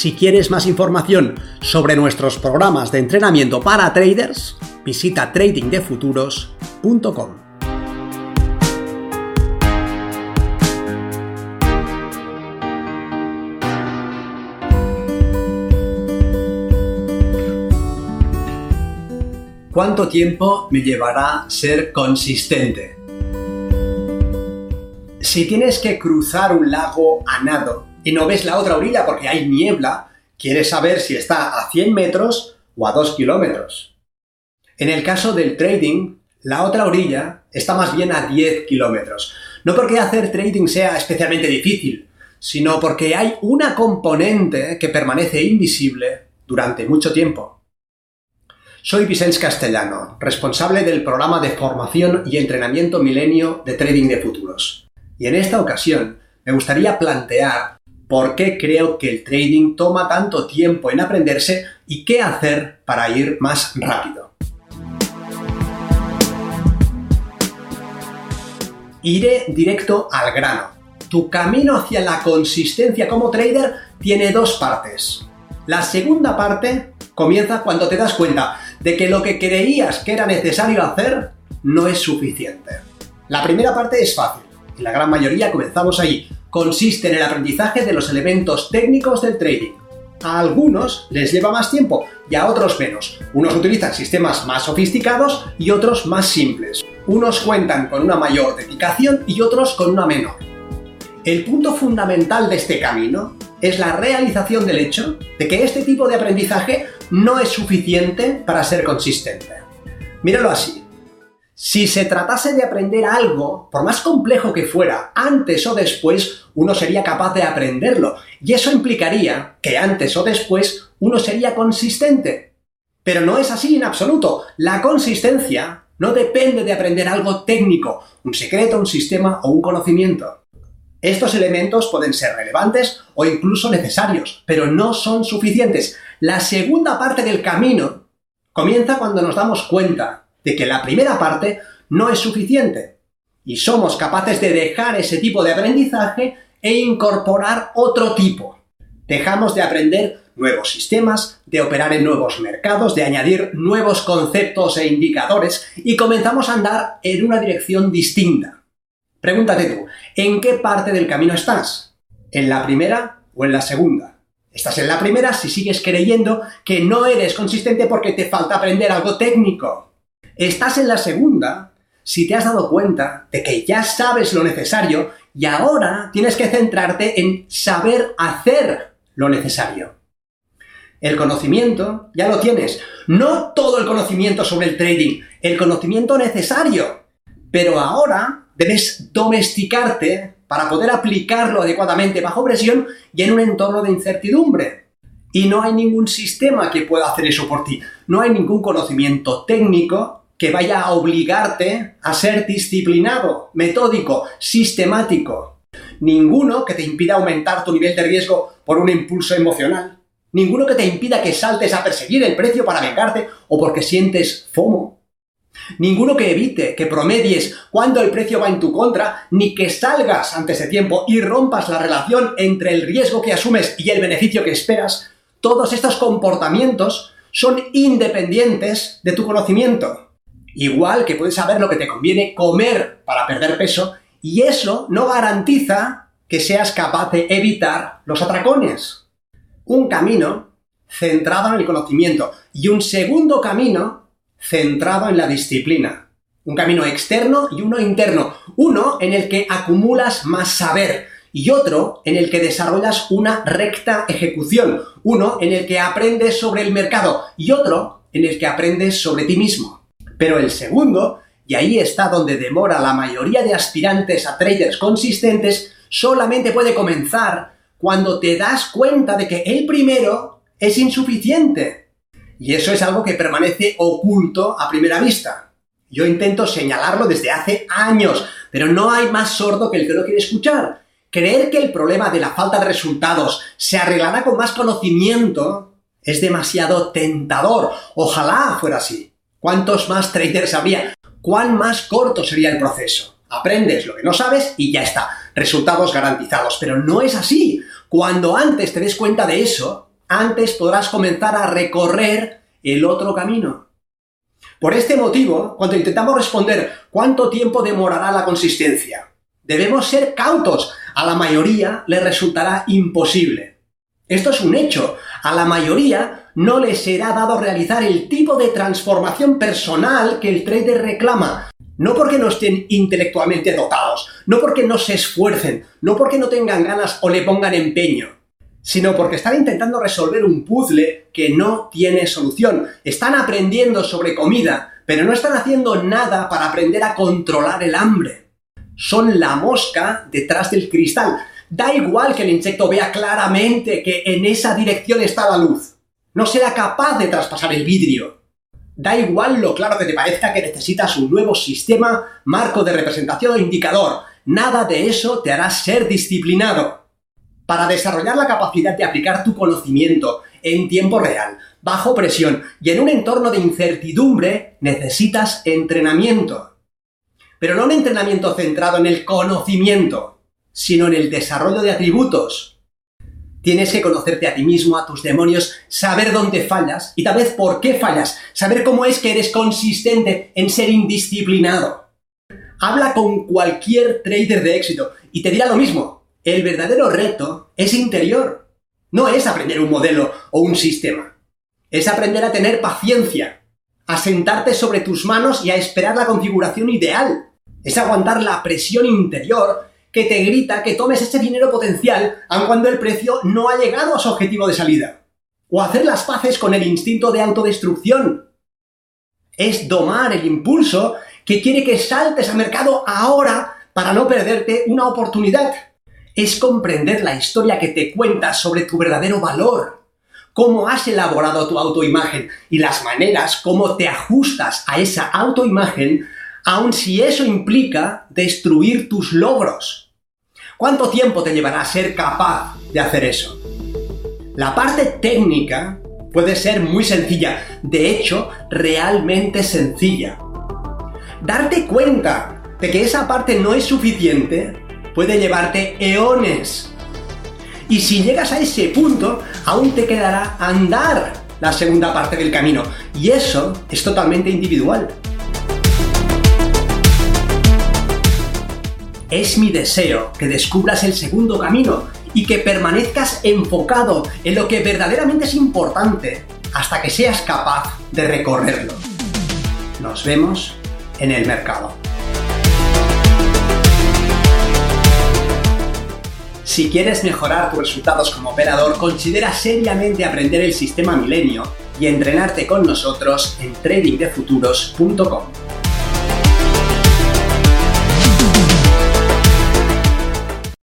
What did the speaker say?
Si quieres más información sobre nuestros programas de entrenamiento para traders, visita tradingdefuturos.com. ¿Cuánto tiempo me llevará ser consistente? Si tienes que cruzar un lago a nado y no ves la otra orilla porque hay niebla, quieres saber si está a 100 metros o a 2 kilómetros. En el caso del trading, la otra orilla está más bien a 10 kilómetros. No porque hacer trading sea especialmente difícil, sino porque hay una componente que permanece invisible durante mucho tiempo. Soy Vicente Castellano, responsable del programa de formación y entrenamiento milenio de trading de futuros. Y en esta ocasión me gustaría plantear por qué creo que el trading toma tanto tiempo en aprenderse y qué hacer para ir más rápido. Iré directo al grano. Tu camino hacia la consistencia como trader tiene dos partes. La segunda parte comienza cuando te das cuenta de que lo que creías que era necesario hacer no es suficiente. La primera parte es fácil y la gran mayoría comenzamos allí consiste en el aprendizaje de los elementos técnicos del trading. A algunos les lleva más tiempo y a otros menos. Unos utilizan sistemas más sofisticados y otros más simples. Unos cuentan con una mayor dedicación y otros con una menor. El punto fundamental de este camino es la realización del hecho de que este tipo de aprendizaje no es suficiente para ser consistente. Míralo así. Si se tratase de aprender algo, por más complejo que fuera, antes o después, uno sería capaz de aprenderlo. Y eso implicaría que antes o después uno sería consistente. Pero no es así en absoluto. La consistencia no depende de aprender algo técnico, un secreto, un sistema o un conocimiento. Estos elementos pueden ser relevantes o incluso necesarios, pero no son suficientes. La segunda parte del camino comienza cuando nos damos cuenta de que la primera parte no es suficiente y somos capaces de dejar ese tipo de aprendizaje e incorporar otro tipo. Dejamos de aprender nuevos sistemas, de operar en nuevos mercados, de añadir nuevos conceptos e indicadores y comenzamos a andar en una dirección distinta. Pregúntate tú, ¿en qué parte del camino estás? ¿En la primera o en la segunda? Estás en la primera si sigues creyendo que no eres consistente porque te falta aprender algo técnico. Estás en la segunda si te has dado cuenta de que ya sabes lo necesario y ahora tienes que centrarte en saber hacer lo necesario. El conocimiento ya lo tienes. No todo el conocimiento sobre el trading, el conocimiento necesario. Pero ahora debes domesticarte para poder aplicarlo adecuadamente bajo presión y en un entorno de incertidumbre. Y no hay ningún sistema que pueda hacer eso por ti. No hay ningún conocimiento técnico que vaya a obligarte a ser disciplinado, metódico, sistemático. Ninguno que te impida aumentar tu nivel de riesgo por un impulso emocional. Ninguno que te impida que saltes a perseguir el precio para vengarte o porque sientes FOMO. Ninguno que evite que promedies cuando el precio va en tu contra, ni que salgas antes de tiempo y rompas la relación entre el riesgo que asumes y el beneficio que esperas. Todos estos comportamientos son independientes de tu conocimiento. Igual que puedes saber lo que te conviene comer para perder peso y eso no garantiza que seas capaz de evitar los atracones. Un camino centrado en el conocimiento y un segundo camino centrado en la disciplina. Un camino externo y uno interno. Uno en el que acumulas más saber y otro en el que desarrollas una recta ejecución. Uno en el que aprendes sobre el mercado y otro en el que aprendes sobre ti mismo. Pero el segundo, y ahí está donde demora la mayoría de aspirantes a traders consistentes, solamente puede comenzar cuando te das cuenta de que el primero es insuficiente. Y eso es algo que permanece oculto a primera vista. Yo intento señalarlo desde hace años, pero no hay más sordo que el que no quiere escuchar. Creer que el problema de la falta de resultados se arreglará con más conocimiento es demasiado tentador. Ojalá fuera así. ¿Cuántos más traders habría? ¿Cuán más corto sería el proceso? Aprendes lo que no sabes y ya está. Resultados garantizados. Pero no es así. Cuando antes te des cuenta de eso, antes podrás comenzar a recorrer el otro camino. Por este motivo, cuando intentamos responder cuánto tiempo demorará la consistencia, debemos ser cautos. A la mayoría le resultará imposible. Esto es un hecho. A la mayoría no les será dado realizar el tipo de transformación personal que el trader reclama. No porque no estén intelectualmente dotados, no porque no se esfuercen, no porque no tengan ganas o le pongan empeño, sino porque están intentando resolver un puzzle que no tiene solución. Están aprendiendo sobre comida, pero no están haciendo nada para aprender a controlar el hambre. Son la mosca detrás del cristal. Da igual que el insecto vea claramente que en esa dirección está la luz. No será capaz de traspasar el vidrio. Da igual lo claro que te parezca que necesitas un nuevo sistema, marco de representación o indicador. Nada de eso te hará ser disciplinado. Para desarrollar la capacidad de aplicar tu conocimiento en tiempo real, bajo presión y en un entorno de incertidumbre, necesitas entrenamiento. Pero no un entrenamiento centrado en el conocimiento, sino en el desarrollo de atributos, Tienes que conocerte a ti mismo, a tus demonios, saber dónde fallas y tal vez por qué fallas, saber cómo es que eres consistente en ser indisciplinado. Habla con cualquier trader de éxito y te dirá lo mismo. El verdadero reto es interior. No es aprender un modelo o un sistema. Es aprender a tener paciencia, a sentarte sobre tus manos y a esperar la configuración ideal. Es aguantar la presión interior que te grita que tomes ese dinero potencial aun cuando el precio no ha llegado a su objetivo de salida. O hacer las paces con el instinto de autodestrucción. Es domar el impulso que quiere que saltes al mercado ahora para no perderte una oportunidad. Es comprender la historia que te cuenta sobre tu verdadero valor, cómo has elaborado tu autoimagen y las maneras cómo te ajustas a esa autoimagen aun si eso implica destruir tus logros. ¿Cuánto tiempo te llevará a ser capaz de hacer eso? La parte técnica puede ser muy sencilla, de hecho, realmente sencilla. Darte cuenta de que esa parte no es suficiente puede llevarte eones. Y si llegas a ese punto, aún te quedará andar la segunda parte del camino. Y eso es totalmente individual. Es mi deseo que descubras el segundo camino y que permanezcas enfocado en lo que verdaderamente es importante hasta que seas capaz de recorrerlo. Nos vemos en el mercado. Si quieres mejorar tus resultados como operador, considera seriamente aprender el sistema Milenio y entrenarte con nosotros en tradingdefuturos.com.